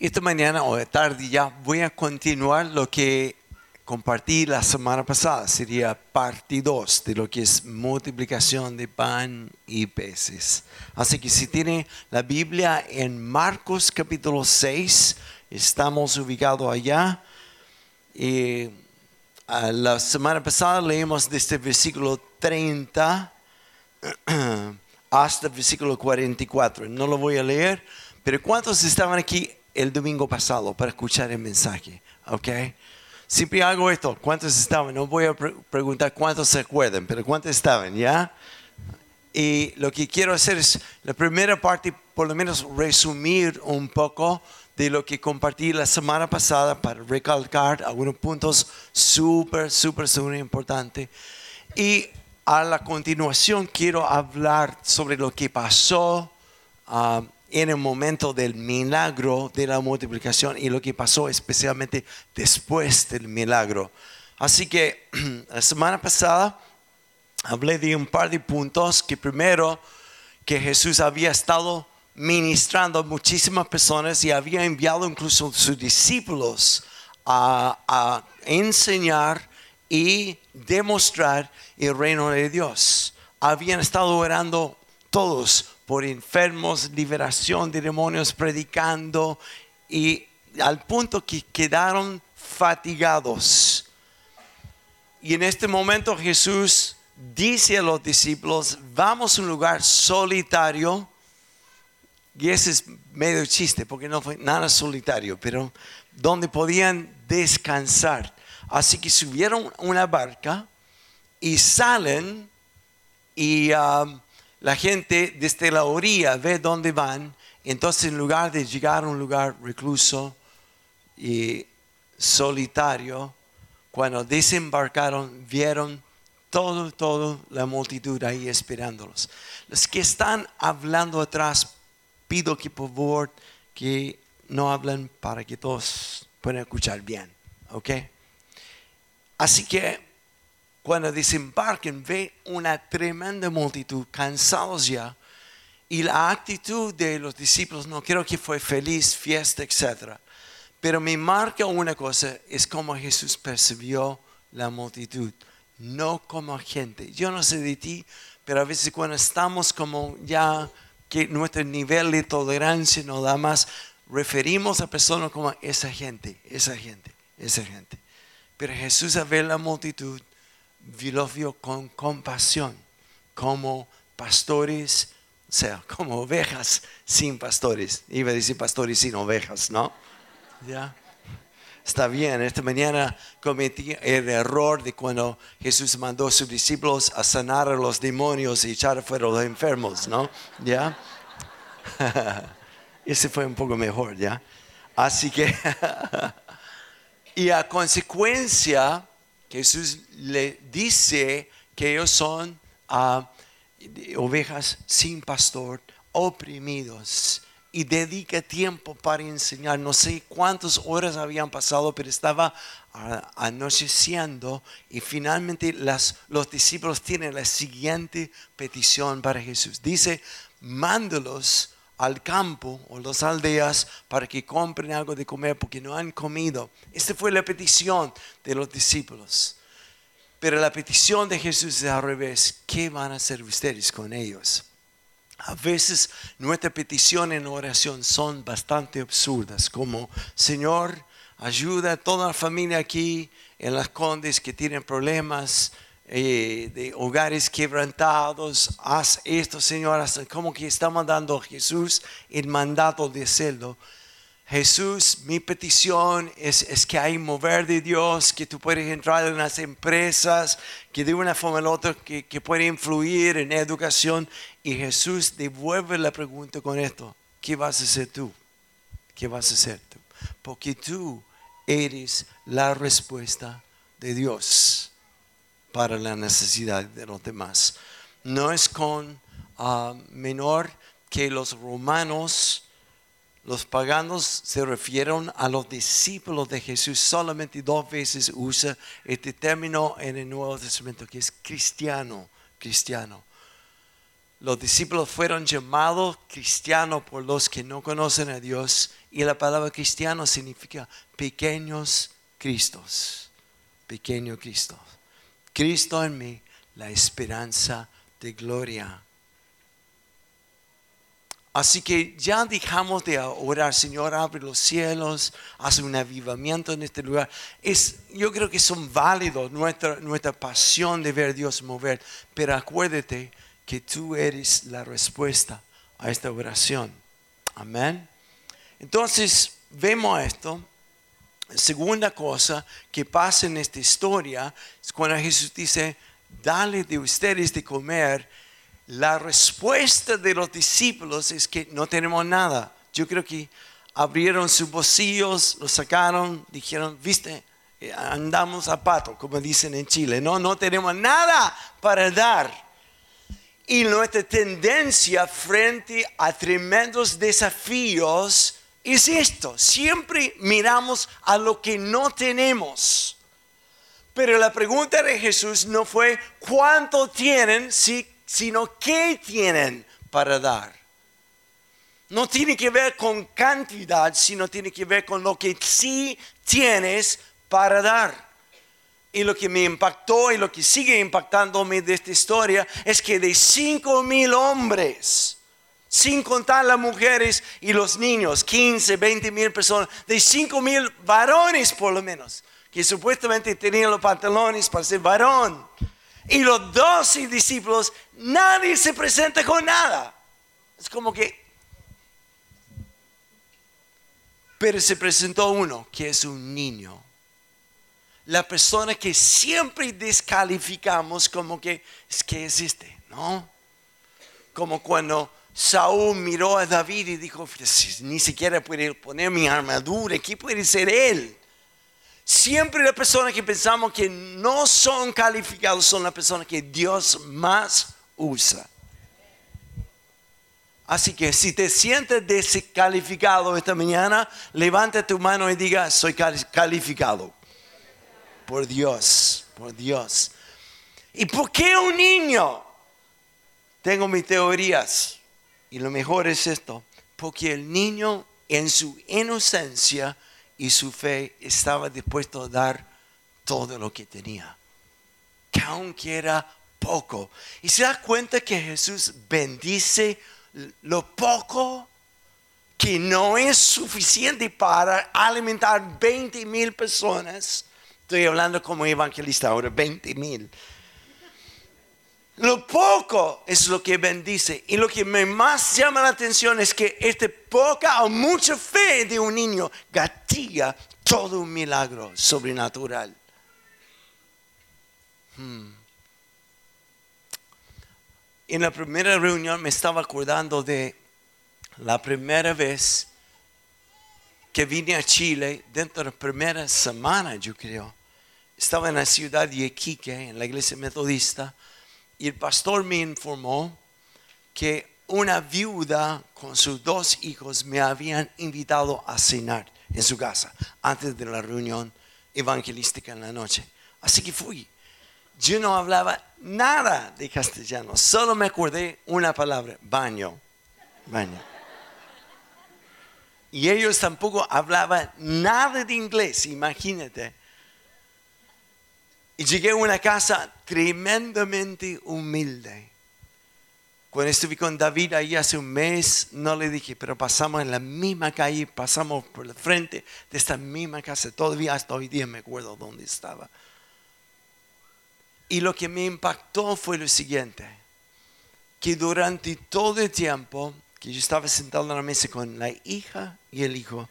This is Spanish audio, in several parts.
Esta mañana o de tarde ya voy a continuar lo que compartí la semana pasada. Sería parte 2 de lo que es multiplicación de pan y peces. Así que si tiene la Biblia en Marcos capítulo 6, estamos ubicados allá. Y la semana pasada leímos desde el versículo 30 hasta el versículo 44. No lo voy a leer, pero ¿cuántos estaban aquí el domingo pasado para escuchar el mensaje? ¿Ok? Siempre hago esto. ¿Cuántos estaban? No voy a preguntar cuántos se acuerdan, pero ¿cuántos estaban? ¿Ya? Y lo que quiero hacer es, la primera parte, por lo menos resumir un poco de lo que compartí la semana pasada para recalcar algunos puntos súper, súper, súper importantes. Y a la continuación quiero hablar sobre lo que pasó ah, en el momento del milagro de la multiplicación y lo que pasó especialmente después del milagro. Así que la semana pasada hablé de un par de puntos que primero que Jesús había estado ministrando a muchísimas personas y había enviado incluso a sus discípulos a, enseñar y demostrar el reino de Dios. Habían estado orando todos por enfermos, liberación de demonios, predicando y al punto que quedaron fatigados. Y en este momento Jesús dice a los discípulos, vamos a un lugar solitario y ese es medio chiste porque no fue nada solitario, pero donde podían descansar. Así que subieron una barca y salen y um, la gente desde la orilla ve dónde van. Entonces en lugar de llegar a un lugar recluso y solitario, cuando desembarcaron vieron todo, todo la multitud ahí esperándolos. Los que están hablando atrás pido que por favor que no hablen para que todos puedan escuchar bien. ¿Ok? Así que cuando desembarquen ve una tremenda multitud cansados ya y la actitud de los discípulos no creo que fue feliz, fiesta, etc. Pero me marca una cosa, es como Jesús percibió la multitud, no como gente. Yo no sé de ti, pero a veces cuando estamos como ya que nuestro nivel de tolerancia no da más. Referimos a personas como esa gente, esa gente, esa gente. Pero Jesús a ver la multitud, lo vio con compasión, como pastores, o sea, como ovejas sin pastores. Iba a decir pastores sin ovejas, ¿no? ¿Ya? Está bien, esta mañana cometí el error de cuando Jesús mandó a sus discípulos a sanar a los demonios y echar fuera a los enfermos, ¿no? ¿Ya? Ese fue un poco mejor, ¿ya? Así que, y a consecuencia, Jesús le dice que ellos son ah, ovejas sin pastor, oprimidos y dedica tiempo para enseñar. No sé cuántas horas habían pasado, pero estaba anocheciendo y finalmente los discípulos tienen la siguiente petición para Jesús. Dice, mándalos al campo o las aldeas para que compren algo de comer porque no han comido. Esta fue la petición de los discípulos. Pero la petición de Jesús es al revés. ¿Qué van a hacer ustedes con ellos? A veces nuestras peticiones en oración son bastante absurdas, como Señor, ayuda a toda la familia aquí en las condes que tienen problemas eh, de hogares quebrantados. Haz esto, Señor, como que está mandando Jesús el mandato de hacerlo. Jesús, mi petición es, es, que hay mover de Dios, que tú puedes entrar en las empresas, que de una forma u otra, que, que puede influir en educación. Y Jesús devuelve la pregunta con esto, ¿qué vas a hacer tú? ¿Qué vas a hacer tú? Porque tú eres la respuesta de Dios para la necesidad de los demás. No es con ah, menor que los romanos los paganos se refieren a los discípulos de Jesús. Solamente dos veces usa este término en el Nuevo Testamento, que es cristiano, cristiano. Los discípulos fueron llamados cristianos por los que no conocen a Dios Y la palabra cristiano significa pequeños Cristos. Pequeño Cristo. Cristo en mí, la esperanza de gloria. Así que ya dejamos de orar, Señor, abre los cielos, hace un avivamiento en este lugar. Es, yo creo que son válidos nuestra, nuestra pasión de ver a Dios mover, pero acuérdate que tú eres la respuesta a esta oración. Amén. Entonces, vemos esto. Segunda cosa que pasa en esta historia es cuando Jesús dice, dale de ustedes de comer la respuesta de los discípulos es que no tenemos nada. Yo creo que abrieron sus bolsillos, lo sacaron, dijeron, viste, andamos a pato, como dicen en Chile. No, no tenemos nada para dar. Y nuestra tendencia frente a tremendos desafíos es esto. Siempre miramos a lo que no tenemos. Pero la pregunta de Jesús no fue cuánto tienen, si sino qué tienen para dar. No tiene que ver con cantidad, sino tiene que ver con lo que sí tienes para dar. Y lo que me impactó y lo que sigue impactándome de esta historia es que de cinco mil hombres, sin contar las mujeres y los niños, 15, 20 mil personas, de cinco mil varones por lo menos, que supuestamente tenían los pantalones para ser varón y los doce discípulos, nadie se presenta con nada. Es como que... Pero se presentó uno que es un niño. La persona que siempre descalificamos como que es que existe, ¿no? Como cuando Saúl miró a David y dijo, ni siquiera puede poner mi armadura, ¿qué puede ser él? Siempre las personas que pensamos que no son calificados son las personas que Dios más usa. Así que si te sientes descalificado esta mañana, levanta tu mano y diga, soy calificado. Por Dios, por Dios. ¿Y por qué un niño? Tengo mis teorías. Y lo mejor es esto. Porque el niño en su inocencia y su fe estaba dispuesto a dar todo lo que tenía, que aunque era poco. Y se da cuenta que Jesús bendice lo poco que no es suficiente para alimentar 20 mil personas. Estoy hablando como evangelista ahora, 20 mil. Lo poco es lo que bendice. Y lo que me más llama la atención es que esta poca o mucha fe de un niño gatilla todo un milagro sobrenatural. Hmm. En la primera reunión me estaba acordando de la primera vez que vine a Chile, dentro de la primera semana, yo creo. Estaba en la ciudad de Iquique, en la iglesia metodista y el pastor me informó que una viuda con sus dos hijos me habían invitado a cenar en su casa antes de la reunión evangelística en la noche. Así que fui. Yo no hablaba nada de castellano, solo me acordé una palabra, baño, baño. Y ellos tampoco hablaban nada de inglés, imagínate. Y llegué a una casa tremendamente humilde. Cuando estuve con David ahí hace un mes, no le dije, pero pasamos en la misma calle, pasamos por el frente de esta misma casa. Todavía hasta hoy día me acuerdo dónde estaba. Y lo que me impactó fue lo siguiente, que durante todo el tiempo que yo estaba sentado en la mesa con la hija y el hijo,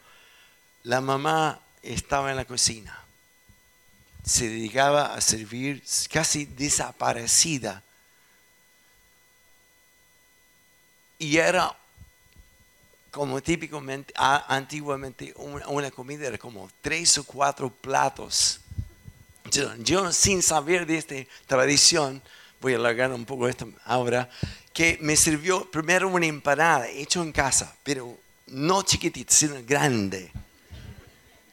la mamá estaba en la cocina se dedicaba a servir casi desaparecida. Y era como típicamente, antiguamente, una, comida era como tres o cuatro platos. Yo, sin saber de esta tradición, voy a alargar un poco esto ahora, que me sirvió primero una empanada hecha en casa, pero no chiquitita, sino grande.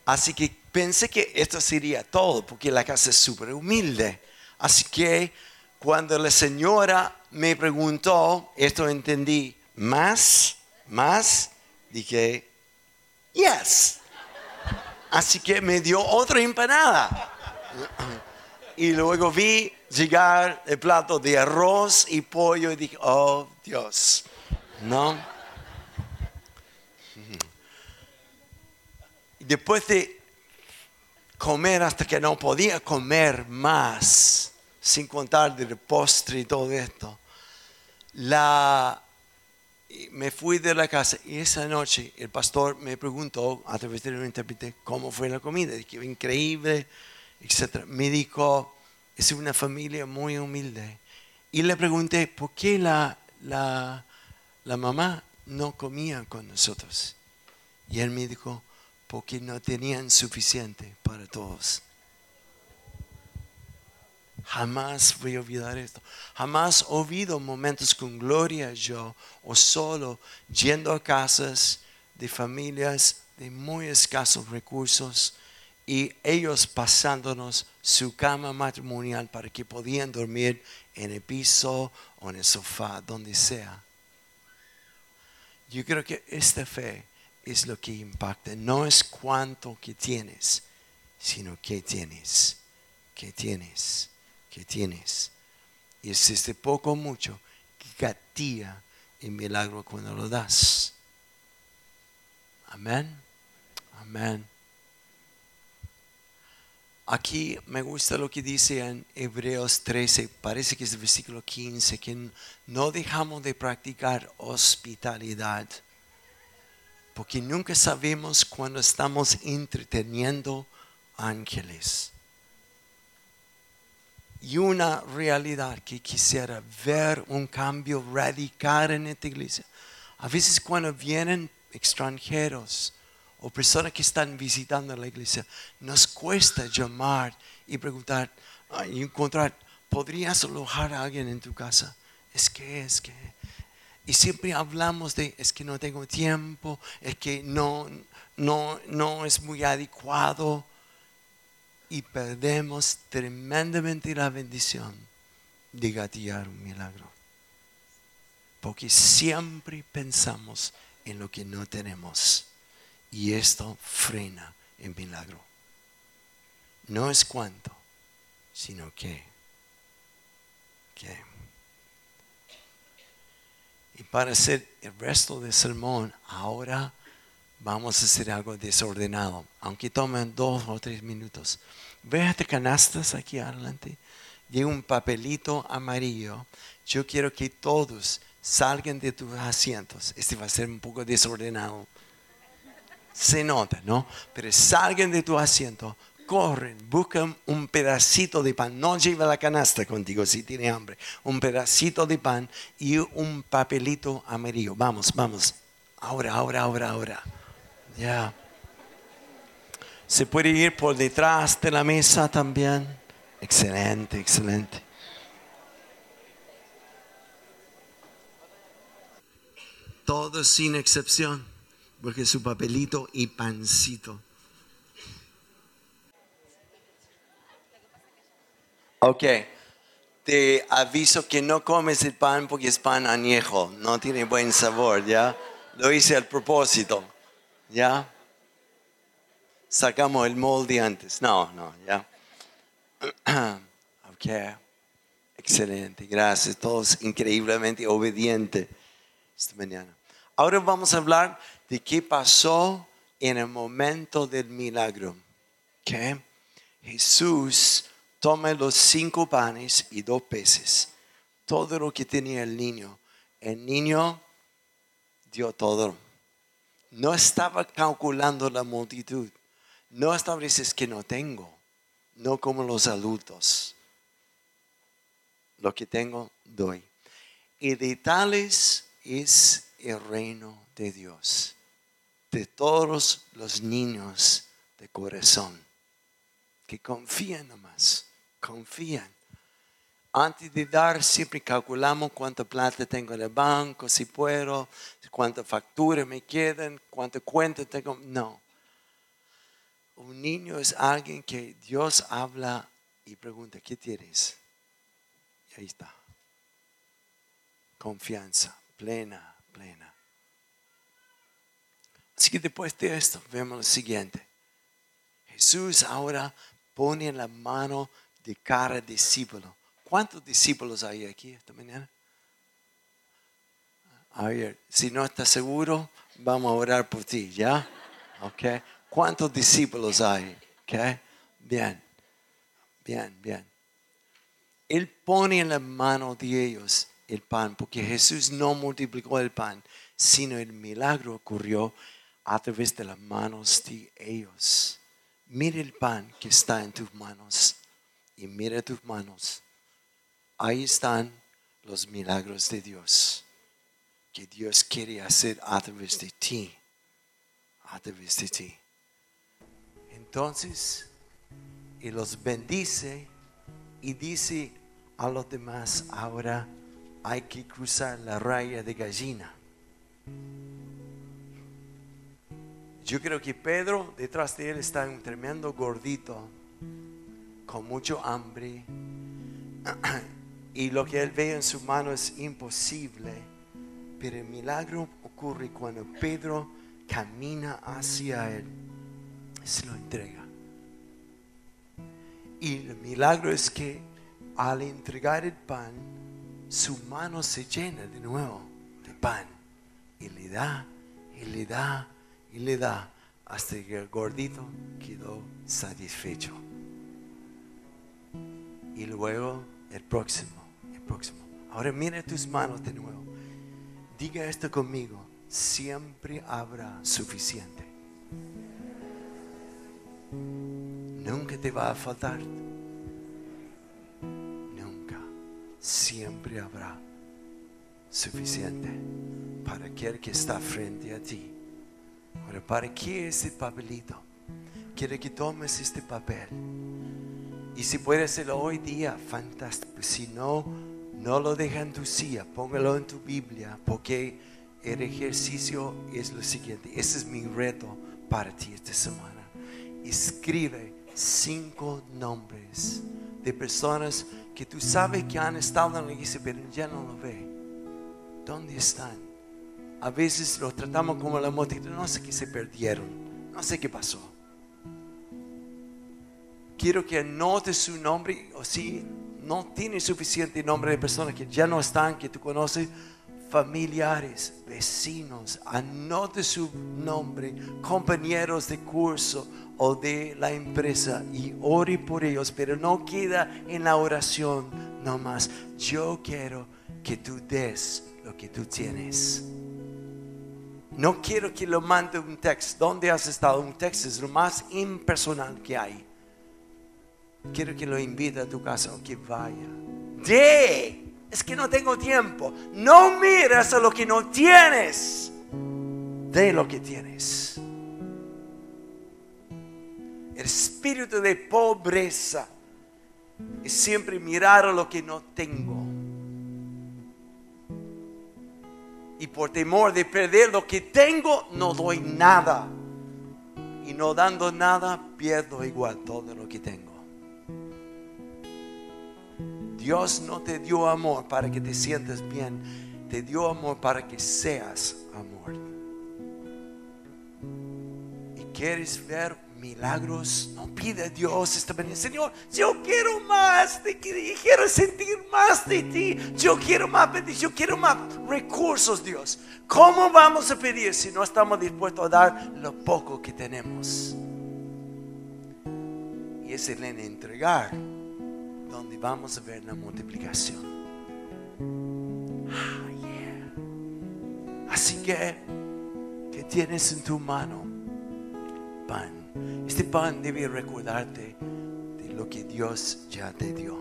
Así que pensé que esto sería todo, porque la casa es súper humilde. Así que cuando la señora me preguntó, esto entendí, más, más, dije, Yes. Así que me dio otra empanada. Y luego vi llegar el plato de arroz y pollo y dije, oh Dios, ¿no? Después de comer hasta que no podía comer más, sin contar del postre y todo esto, la, me fui de la casa y esa noche el pastor me preguntó a través de un intérprete cómo fue la comida, que increíble, etc. Me dijo, es una familia muy humilde. Y le pregunté, ¿por qué la, la, la mamá no comía con nosotros? Y él me dijo, porque no tenían suficiente para todos. Jamás voy a olvidar esto. Jamás he olvido momentos con gloria yo o solo yendo a casas de familias de muy escasos recursos y ellos pasándonos su cama matrimonial para que podían dormir en el piso o en el sofá, donde sea. Yo creo que esta fe es lo que impacta. No es cuánto que tienes, sino qué tienes, qué tienes que tienes. Y es este poco o mucho que gatilla el milagro cuando lo das. Amén. Amén. Aquí me gusta lo que dice en Hebreos 13, parece que es el versículo 15, que no dejamos de practicar hospitalidad, porque nunca sabemos cuando estamos entreteniendo ángeles y una realidad que quisiera ver un cambio radical en esta iglesia. A veces cuando vienen extranjeros o personas que están visitando la iglesia, nos cuesta llamar y preguntar y encontrar, ¿podrías alojar a alguien en tu casa? Es que, es que. Y siempre hablamos de, es que no tengo tiempo, es que no, no, no es muy adecuado y perdemos tremendamente la bendición de gatillar un milagro. Porque siempre pensamos en lo que no tenemos y esto frena el milagro. No es cuánto, sino que. Y para hacer el resto del sermón, ahora vamos a hacer algo desordenado, aunque tomen dos o tres minutos. Ve este canastas aquí adelante. Y un papelito amarillo. Yo quiero que todos salgan de tus asientos. Este va a ser un poco desordenado. Se nota, ¿no? Pero salgan de tu asiento, corren, buscan un pedacito de pan. No lleva la canasta contigo si tiene hambre. Un pedacito de pan y un papelito amarillo. Vamos, vamos. Ahora, ahora, ahora, ahora. Ya. Se puede ir por detrás de la mesa también. Excelente, excelente. Todos sin excepción, porque su papelito y pancito. Ok, te aviso que no comes el pan porque es pan añejo, no tiene buen sabor, ¿ya? Lo hice al propósito. ¿Ya? Sacamos el molde antes. No, no, ya. ok. Excelente, gracias. Todos increíblemente obedientes esta mañana. Ahora vamos a hablar de qué pasó en el momento del milagro. ¿Okay? Jesús toma los cinco panes y dos peces, todo lo que tenía el niño. El niño dio todo no estaba calculando la multitud. No estaba diciendo que no tengo. No como los adultos. Lo que tengo, doy. Y de tales es el reino de Dios. De todos los niños de corazón. Que confían nomás. Confían antes de dar, siempre calculamos cuánta plata tengo en el banco, si puedo, cuántas facturas me quedan, cuántas cuentas tengo. No. Un niño es alguien que Dios habla y pregunta, ¿qué tienes? Y ahí está. Confianza, plena, plena. Así que después de esto, vemos lo siguiente. Jesús ahora pone la mano de cada discípulo. ¿Cuántos discípulos hay aquí esta mañana? A ver, si no estás seguro, vamos a orar por ti, ¿ya? ¿Ok? ¿Cuántos discípulos hay? ¿Ok? Bien, bien, bien. Él pone en la mano de ellos el pan, porque Jesús no multiplicó el pan, sino el milagro ocurrió a través de las manos de ellos. Mira el pan que está en tus manos y mira tus manos. Ahí están los milagros de Dios que Dios quiere hacer a través de ti. A través de ti. Entonces, y los bendice y dice a los demás, ahora hay que cruzar la raya de gallina. Yo creo que Pedro detrás de él está un tremendo gordito, con mucho hambre, y lo que él ve en su mano es imposible, pero el milagro ocurre cuando Pedro camina hacia él, se lo entrega. Y el milagro es que al entregar el pan, su mano se llena de nuevo de pan y le da, y le da, y le da hasta que el gordito quedó satisfecho. Y luego el próximo, el próximo. Ahora mira tus manos de nuevo. Diga esto conmigo. Siempre habrá suficiente. Nunca te va a faltar. Nunca. Siempre habrá suficiente para aquel que está frente a ti. Ahora, ¿para qué ese papelito? Quiero que tomes este papel. Y si puedes hacerlo hoy día, fantástico. Si no, no lo deja en tu silla, póngalo en tu Biblia, porque el ejercicio es lo siguiente. Ese es mi reto para ti esta semana. Escribe cinco nombres de personas que tú sabes que han estado en la iglesia, pero ya no lo ve. ¿Dónde están? A veces los tratamos como la multitud, no sé qué se perdieron, no sé qué pasó. Quiero que anote su nombre, o si no tiene suficiente nombre de personas que ya no están, que tú conoces, familiares, vecinos, anote su nombre, compañeros de curso o de la empresa y ore por ellos, pero no queda en la oración nomás. Yo quiero que tú des lo que tú tienes. No quiero que lo mande un texto. ¿Dónde has estado? Un texto es lo más impersonal que hay. Quiero que lo invite a tu casa o que vaya. De. Es que no tengo tiempo. No miras a lo que no tienes. De lo que tienes. El espíritu de pobreza es siempre mirar a lo que no tengo. Y por temor de perder lo que tengo, no doy nada. Y no dando nada, pierdo igual todo lo que tengo. Dios no te dio amor para que te sientas bien, te dio amor para que seas amor. Y quieres ver milagros, no pide a Dios esta mañana, Señor, yo quiero más de ti, quiero sentir más de ti, yo quiero más bendición, quiero más recursos, Dios. ¿Cómo vamos a pedir si no estamos dispuestos a dar lo poco que tenemos? Y es el en entregar donde vamos a ver la multiplicación. Ah. Así que, ¿qué tienes en tu mano? Pan este pan debe recordarte de lo que Dios ya te dio.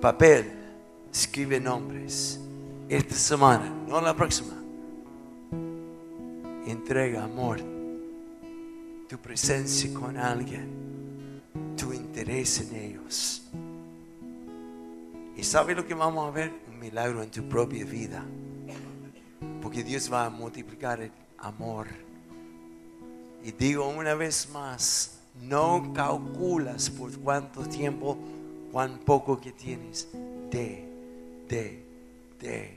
Papel, escribe nombres. Esta semana, no la próxima. Entrega amor, tu presencia con alguien, interés en ellos. ¿Y sabe lo que vamos a ver? Un milagro en tu propia vida. Porque Dios va a multiplicar el amor y digo una vez más, no calculas por cuánto tiempo, cuán poco que tienes. De, de, de,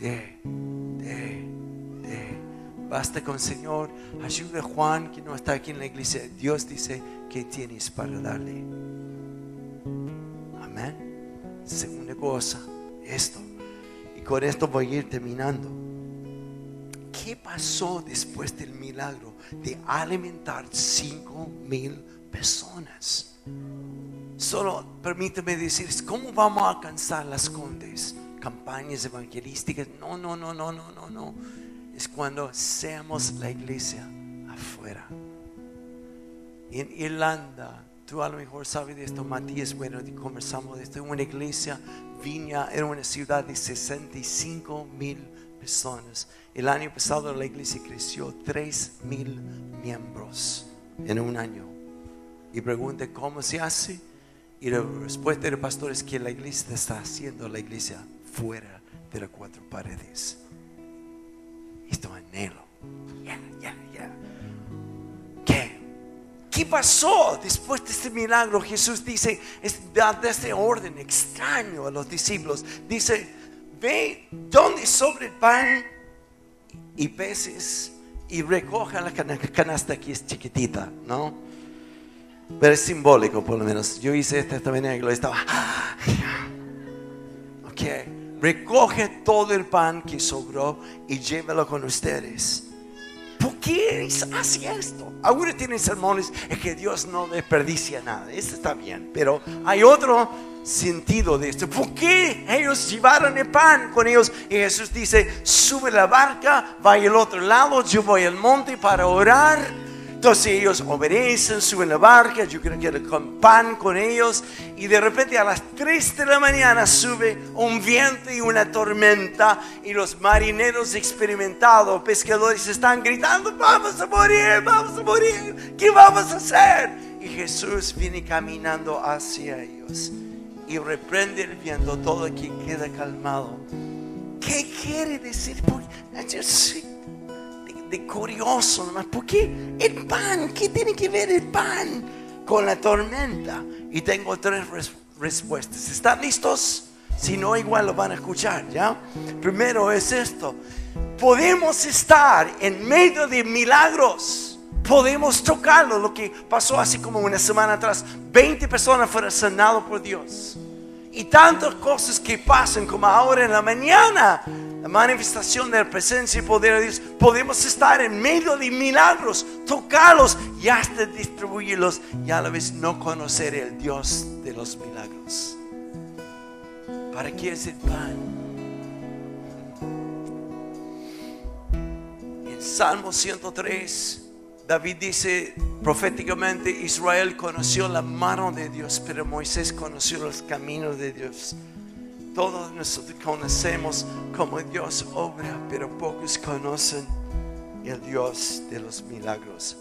de, de. Basta con Señor, ayuda a Juan que no está aquí en la iglesia. Dios dice que tienes para darle. Amén. Segunda cosa, esto. Y con esto voy a ir terminando. ¿Qué pasó después del milagro de alimentar cinco mil personas? Solo permíteme decir, ¿cómo vamos a alcanzar las condes? Campañas evangelísticas. No, no, no, no, no, no, no. Es cuando seamos la iglesia afuera. En Irlanda, tú a lo mejor sabes de esto, Matías, bueno, conversamos de esto. Una iglesia, Viña, era una ciudad de 65 mil personas. El año pasado la iglesia creció 3 mil miembros en un año. Y pregunte cómo se hace y la respuesta del pastor es que la iglesia está haciendo la iglesia fuera de las cuatro paredes. Esto anhelo. Ya, ya, ya. ¿Qué? ¿Qué pasó después de este milagro? Jesús dice, da este orden extraño a los discípulos. Dice, ve donde sobre el pan y peces y recoja la canasta que es chiquitita, ¿no? Pero es simbólico, por lo menos. Yo hice esto esta mañana y lo estaba. Ok. Recoge todo el pan que sobró y llévalo con ustedes. ¿Por qué hace esto? Algunos tienen sermones es que Dios no desperdicia nada. Eso está bien. Pero hay otro sentido de esto. ¿Por qué ellos llevaron el pan con ellos? Y Jesús dice, sube la barca, vaya al otro lado, yo voy al monte para orar entonces ellos obedecen, suben la barca, yo creo que con pan con ellos y de repente a las 3 de la mañana sube un viento y una tormenta y los marineros experimentados, pescadores están gritando, vamos a morir, vamos a morir, ¿qué vamos a hacer? Y Jesús viene caminando hacia ellos y reprende el viento, todo aquí queda calmado. ¿Qué quiere decir? Yo de curioso nomás. ¿Por qué el pan? ¿Qué tiene que ver el pan con la tormenta? Y tengo tres respuestas. ¿Están listos? Si no, igual lo van a escuchar, ¿ya? Primero es esto. Podemos estar en medio de milagros. Podemos tocarlo. Lo que pasó así como una semana atrás. 20 personas fueron sanadas por Dios. Y tantas cosas que pasan como ahora en la mañana la manifestación de la presencia y poder de Dios, podemos estar en medio de milagros, tocarlos y hasta distribuirlos y a la vez no conocer el Dios de los milagros. ¿Para qué es el pan? En Salmo 103, David dice proféticamente, Israel conoció la mano de Dios, pero Moisés conoció los caminos de Dios. Todos nosotros conocemos cómo Dios obra, pero pocos conocen el Dios de los milagros.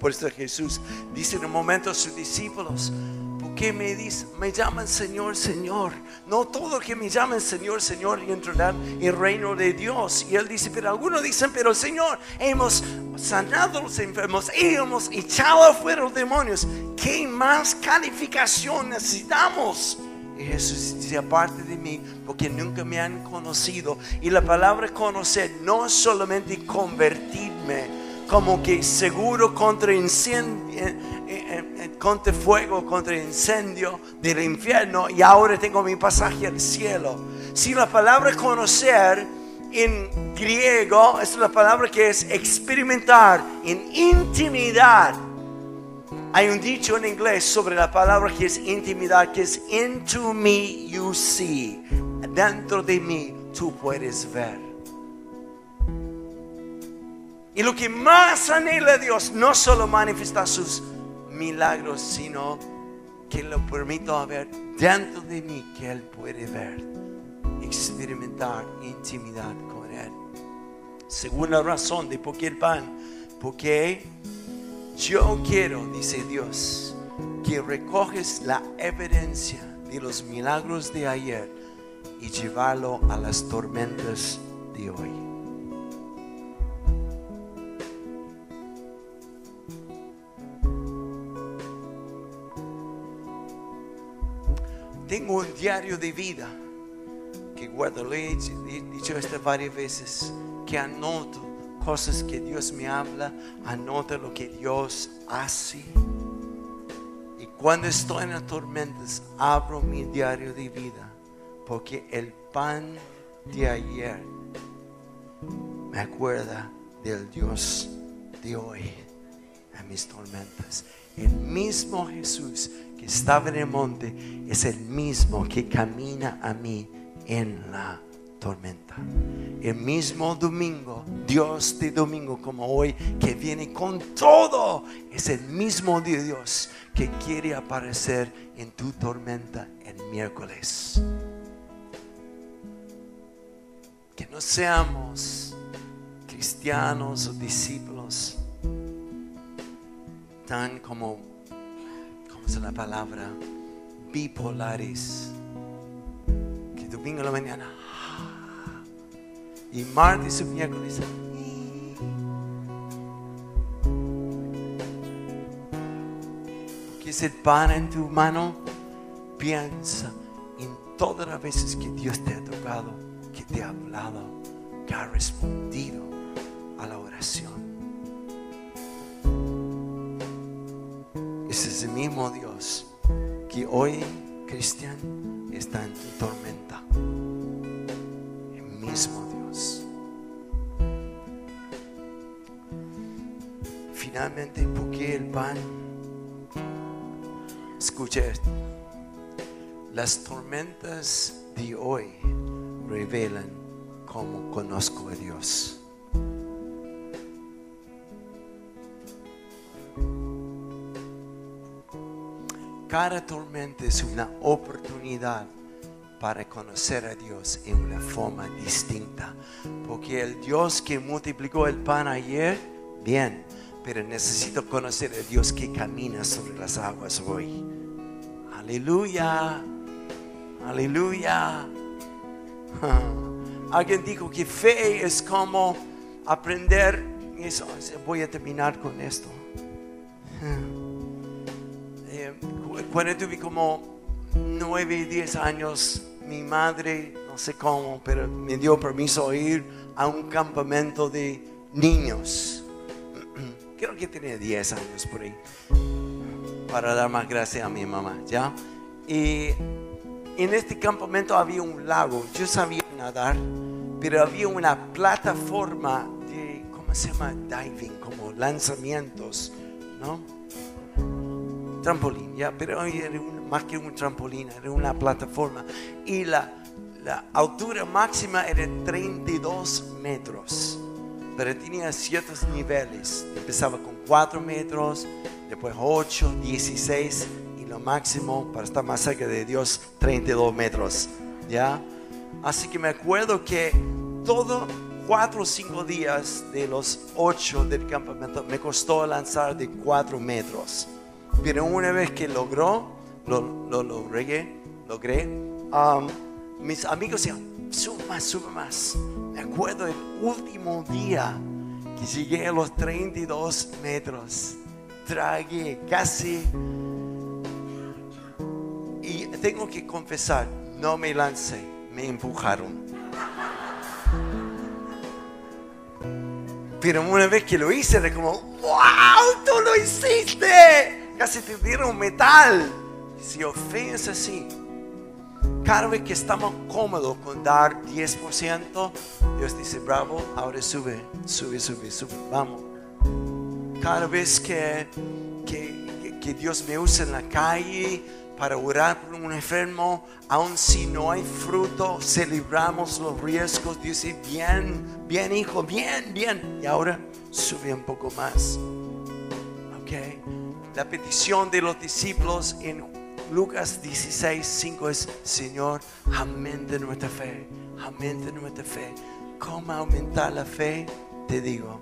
Por eso Jesús dice en un momento a sus discípulos, ¿por qué me, dicen, me llaman Señor, Señor? No todo que me llamen Señor, Señor y entrarán en el reino de Dios. Y él dice, pero algunos dicen, pero Señor, hemos sanado los enfermos, hemos echado afuera los demonios. ¿Qué más calificación necesitamos? Y Jesús dice, aparte de mí, porque nunca me han conocido. Y la palabra conocer no es solamente convertirme, como que seguro contra incendio, eh, eh, eh, contra fuego, contra incendio del infierno, y ahora tengo mi pasaje al cielo. Si la palabra conocer en griego es la palabra que es experimentar en intimidad hay un dicho en inglés sobre la palabra que es intimidad, que es into me you see. Dentro de mí tú puedes ver. Y lo que más anhela Dios no solo manifestar sus milagros, sino que lo permita ver dentro de mí que Él puede ver, experimentar intimidad con Él. Segunda razón de por qué el pan, porque yo quiero, dice Dios, que recoges la evidencia de los milagros de ayer y llevarlo a las tormentas de hoy. Tengo un diario de vida que guardo, le he dicho esto varias veces, que anoto cosas que Dios me habla, anota lo que Dios hace. Y cuando estoy en las tormentas, abro mi diario de vida, porque el pan de ayer me acuerda del Dios de hoy en mis tormentas. El mismo Jesús que estaba en el monte es el mismo que camina a mí en la tormenta. El mismo domingo, Dios de domingo como hoy, que viene con todo, es el mismo Dios que quiere aparecer en tu tormenta el miércoles. Que no seamos cristianos o discípulos tan como, ¿cómo es la palabra? Bipolares. Que domingo a la mañana y martes y miércoles. Que es el pan en tu mano, piensa en todas las veces que Dios te ha tocado, que te ha hablado, que ha respondido a la oración. Ese es el mismo Dios que hoy, cristian, está en tu tormenta. Porque el pan? Escucha esto. Las tormentas de hoy revelan cómo conozco a Dios. Cada tormenta es una oportunidad para conocer a Dios en una forma distinta. Porque el Dios que multiplicó el pan ayer, bien, pero necesito conocer a Dios que camina sobre las aguas hoy. Aleluya, aleluya. Alguien dijo que fe es como aprender, voy a terminar con esto. Eh, cuando tuve como 9, 10 años, mi madre, no sé cómo, pero me dio permiso ir a un campamento de niños. Creo que tenía 10 años por ahí. Para dar más gracias a mi mamá, ¿ya? Y en este campamento había un lago. Yo sabía nadar, pero había una plataforma de, ¿cómo se llama? Diving, como lanzamientos, ¿no? Trampolín, ya, pero era más que un trampolín, era una plataforma. Y la, la altura máxima era 32 metros, pero tenía ciertos niveles. Empezaba con 4 metros, después 8, 16 y lo máximo para estar más cerca de Dios, 32 metros, ¿ya? Así que me acuerdo que todo cuatro o cinco días de los ocho del campamento me costó lanzar de 4 metros. Pero una vez que logró, lo, lo logré, logré um, mis amigos decían, sube más, sube más. Me acuerdo el último día que llegué a los 32 metros. Tragué casi. Y tengo que confesar, no me lancé, me empujaron. Pero una vez que lo hice, era como, ¡Wow! ¡Tú lo hiciste! Casi te dieron metal. Si ofendes así, cada vez que estamos cómodos con dar 10%, Dios dice, bravo, ahora sube, sube, sube, sube, vamos. Cada vez que, que, que Dios me usa en la calle para orar por un enfermo, aun si no hay fruto, celebramos los riesgos. Dice, bien, bien hijo, bien, bien. Y ahora sube un poco más. Ok. La petición de los discípulos en Lucas 16, 5 es, Señor, aumente nuestra fe, aumente nuestra fe. ¿Cómo aumentar la fe? Te digo,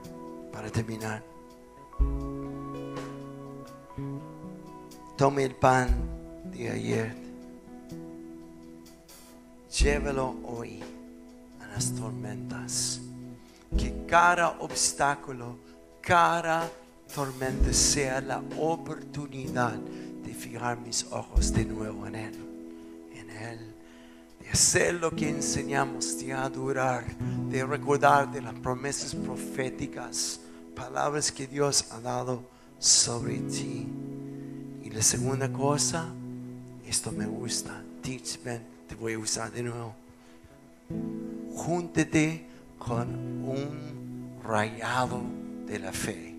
para terminar. Tome el pan de ayer. Llévelo hoy a las tormentas. Que cada obstáculo, cada tormenta sea la oportunidad fijar mis ojos de nuevo en Él. En Él. de hacer lo que enseñamos, de adorar, de recordar de las promesas proféticas, palabras que Dios ha dado sobre ti. Y la segunda cosa, esto me gusta, teach, ven, te voy a usar de nuevo. Júntete con un rayado de la fe.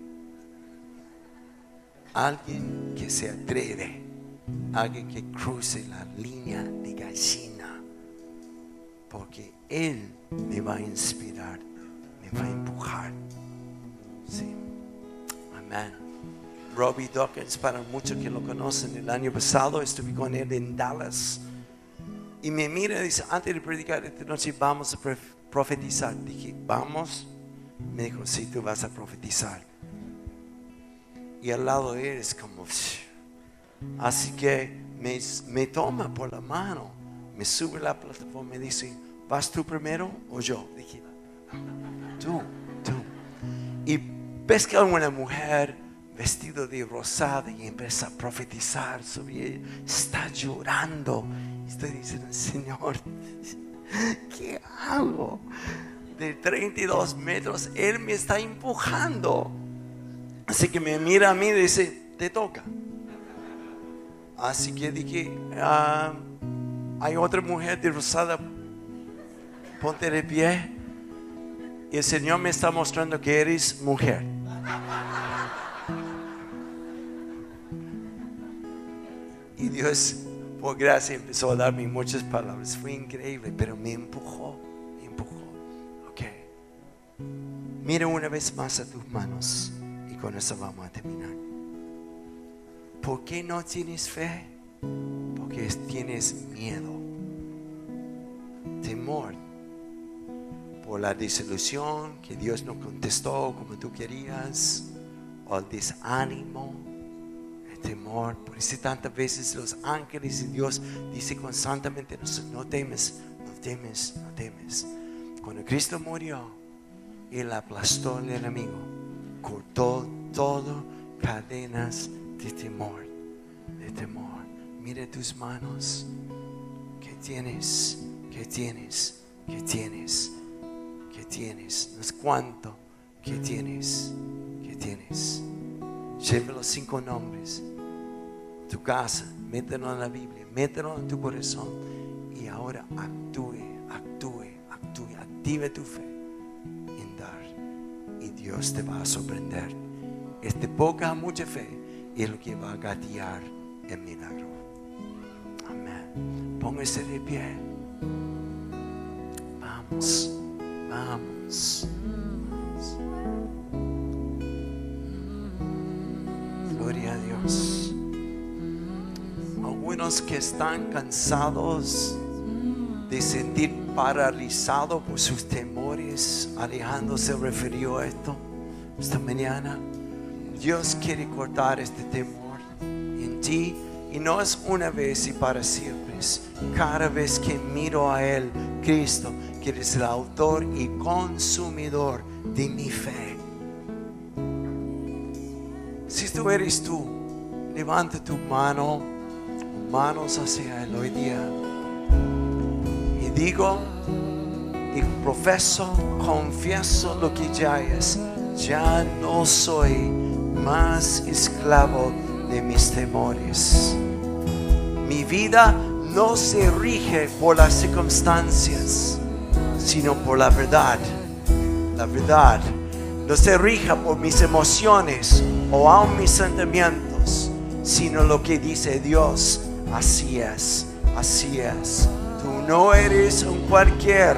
Alguien que se atreve, alguien que cruce la línea de gallina, porque Él me va a inspirar, me va a empujar. Sí. Amén. Robbie Dawkins, para muchos que lo conocen, el año pasado estuve con él en Dallas. Y me mira y dice, antes de predicar esta noche vamos a profetizar. Dije, vamos. Me dijo, sí, tú vas a profetizar. Y al lado de él es como... Así que me, me toma por la mano, me sube a la plataforma y dice, ¿vas tú primero o yo? Dije, tú, tú. Y ves que una mujer vestido de rosada y empieza a profetizar sobre él, está llorando. Estoy diciendo, Señor, ¿qué hago? De 32 metros, Él me está empujando. Así que me mira a mí y dice, te toca. Así que dije, ah, hay otra mujer de rosada, ponte de pie. Y el Señor me está mostrando que eres mujer. Y Dios, por gracia, empezó a darme muchas palabras. Fue increíble, pero me empujó, me empujó. Ok. Mira una vez más a tus manos con eso vamos a terminar. ¿Por qué no tienes fe? Porque tienes miedo, temor por la desilusión que Dios no contestó como tú querías, o el desánimo temor. Por eso tantas veces los ángeles y Dios dice constantemente, no, temes, no temes, no temes. Cuando Cristo murió, Él aplastó al enemigo, cortó todo cadenas de temor, de temor. Mire tus manos, que tienes, que tienes, que tienes, que tienes, no es cuánto que tienes, que tienes. Lleve los cinco nombres. Tu casa, mételo en la Biblia, mételo en tu corazón. Y ahora actúe, actúe, actúe, active tu fe Dios te va a sorprender. Este poca, mucha fe es lo que va a gatear el milagro. Amén. Póngase de pie. Vamos, vamos. Gloria a Dios. Algunos que están cansados de sentir paralizados por sus temores, alejándose refirió a esto esta mañana. Dios quiere cortar este temor en ti y no es una vez y para siempre. cada vez que miro a Él, Cristo, que eres el autor y consumidor de mi fe. Si tú eres tú, levanta tu mano, manos hacia Él hoy día. Digo, y profeso, confieso lo que ya es. Ya no soy más esclavo de mis temores. Mi vida no se rige por las circunstancias, sino por la verdad. La verdad no se rija por mis emociones o aún mis sentimientos, sino lo que dice Dios. Así es, así es. No eres un cualquier.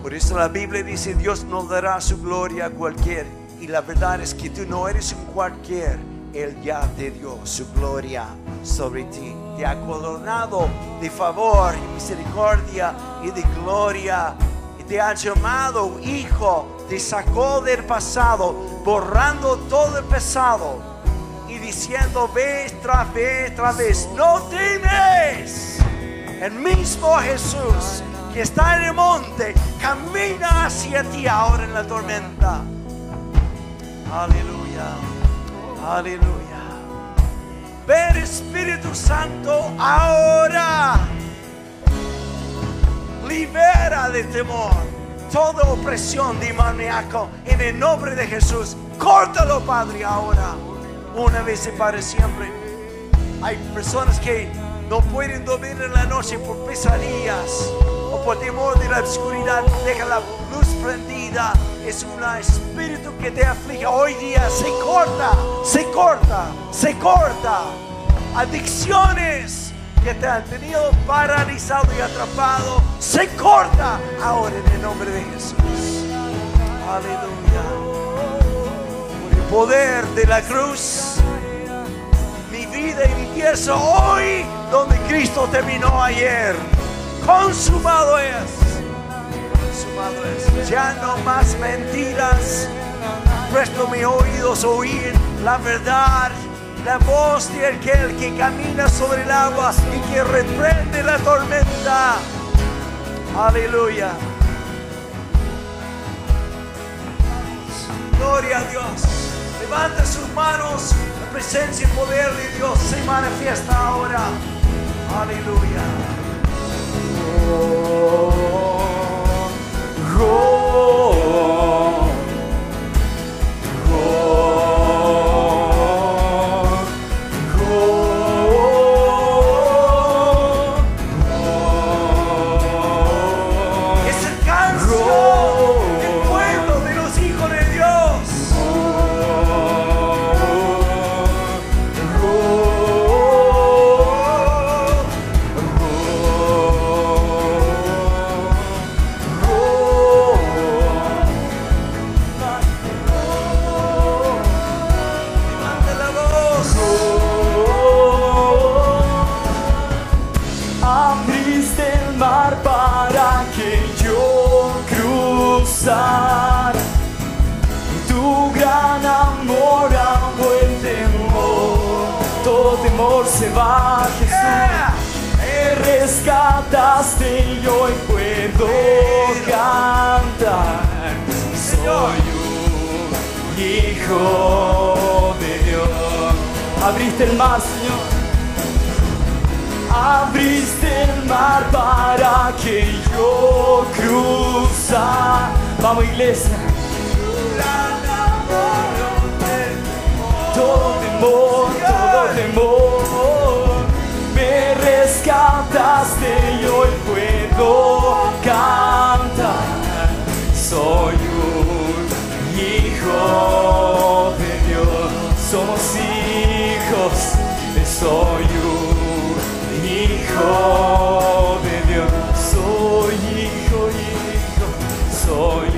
Por eso la Biblia dice, Dios no dará su gloria a cualquier. Y la verdad es que tú no eres un cualquier. Él ya te dio su gloria sobre ti. Te ha coronado de favor y misericordia y de gloria te ha llamado hijo, te sacó del pasado, borrando todo el pasado y diciendo vez tras vez tras vez, no temes. El mismo Jesús que está en el monte camina hacia ti ahora en la tormenta. Aleluya, aleluya. Ver Espíritu Santo ahora libera de temor. Toda opresión demoníaco en el nombre de Jesús. Córtalo, Padre, ahora. Una vez y para siempre. Hay personas que no pueden dormir en la noche por pesadillas o por temor de la oscuridad. Deja la luz prendida. Es un espíritu que te aflige hoy día. Se corta, se corta, se corta. Adicciones que te han tenido paralizado y atrapado. Se corta ahora en el nombre de Jesús. Aleluya. Por el poder de la cruz y mi hoy donde Cristo terminó ayer. Consumado es. Consumado es. Ya no más mentiras. Presto mis oídos oír la verdad. La voz de aquel que camina sobre el agua y que reprende la tormenta. Aleluya. Gloria a Dios. Levanta sus manos. Presencia y poder de Dios se manifiesta ahora. Aleluya. Es Y tu gran amor amó el temor. Todo temor se va, Jesús. Me rescataste y hoy puedo cantar. Soy un hijo de Dios. Abriste el mar, Señor. Abriste el mar para que yo cruzara. Vamos iglesia. Todo temor, todo temor. Me rescataste y hoy puedo cantar. Soy un hijo de Dios. Somos hijos. Soy un hijo sonho.